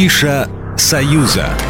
Афиша «Союза».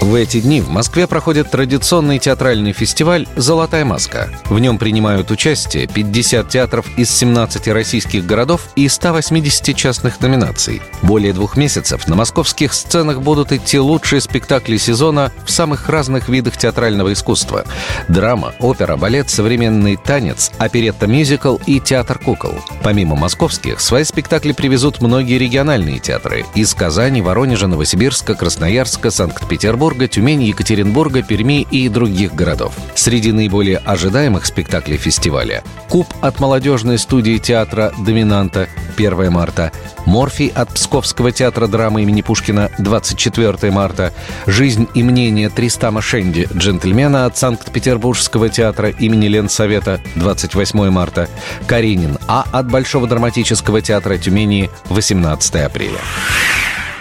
В эти дни в Москве проходит традиционный театральный фестиваль «Золотая маска». В нем принимают участие 50 театров из 17 российских городов и 180 частных номинаций. Более двух месяцев на московских сценах будут идти лучшие спектакли сезона в самых разных видах театрального искусства. Драма, опера, балет, современный танец, оперетта-мюзикл и театр кукол. Помимо московских, свои спектакли привезут многие региональные театры из Казани, Воронежа, Новосибирска, Красноярска, Санкт-Петербурга, Петербурга, Тюмени, Екатеринбурга, Перми и других городов. Среди наиболее ожидаемых спектаклей фестиваля «Куб» от молодежной студии театра «Доминанта» 1 марта, «Морфий» от Псковского театра драмы имени Пушкина 24 марта, «Жизнь и мнение Тристама Шенди, джентльмена» от Санкт-Петербургского театра имени Ленсовета 28 марта, «Каренин А» от Большого драматического театра Тюмени 18 апреля.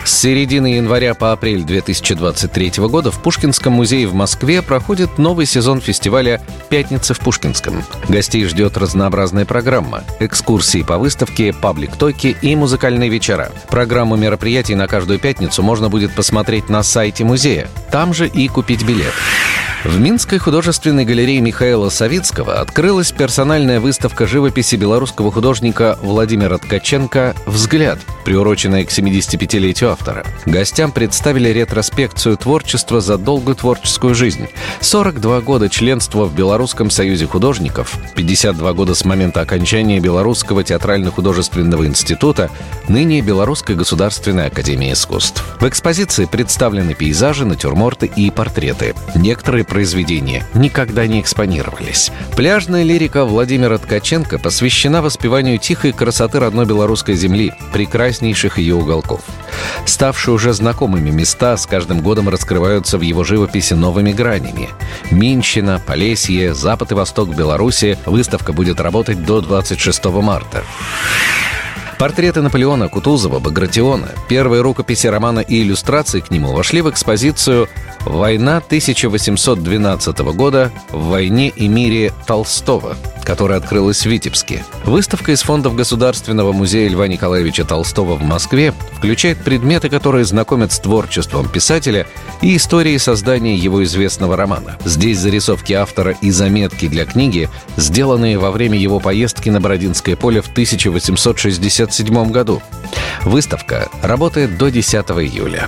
С середины января по апрель 2023 года в Пушкинском музее в Москве проходит новый сезон фестиваля «Пятница в Пушкинском». Гостей ждет разнообразная программа, экскурсии по выставке, паблик-токи и музыкальные вечера. Программу мероприятий на каждую пятницу можно будет посмотреть на сайте музея. Там же и купить билет. В Минской художественной галерее Михаила Савицкого открылась персональная выставка живописи белорусского художника Владимира Ткаченко «Взгляд», приуроченная к 75-летию автора. Гостям представили ретроспекцию творчества за долгую творческую жизнь. 42 года членства в Белорусском союзе художников, 52 года с момента окончания Белорусского театрально-художественного института, ныне Белорусской государственной академии искусств. В экспозиции представлены пейзажи, натюрморты и портреты. Некоторые произведения никогда не экспонировались. Пляжная лирика Владимира Ткаченко посвящена воспеванию тихой красоты родной белорусской земли, прекраснейших ее уголков. Ставшие уже знакомыми места с каждым годом раскрываются в его живописи новыми гранями. Минщина, Полесье, Запад и Восток Беларуси. Выставка будет работать до 26 марта. Портреты Наполеона, Кутузова, Багратиона, первые рукописи романа и иллюстрации к нему вошли в экспозицию «Война 1812 года в войне и мире Толстого», которая открылась в Витебске. Выставка из фондов Государственного музея Льва Николаевича Толстого в Москве включает предметы, которые знакомят с творчеством писателя и историей создания его известного романа. Здесь зарисовки автора и заметки для книги, сделанные во время его поездки на Бородинское поле в 1867 году. Выставка работает до 10 июля.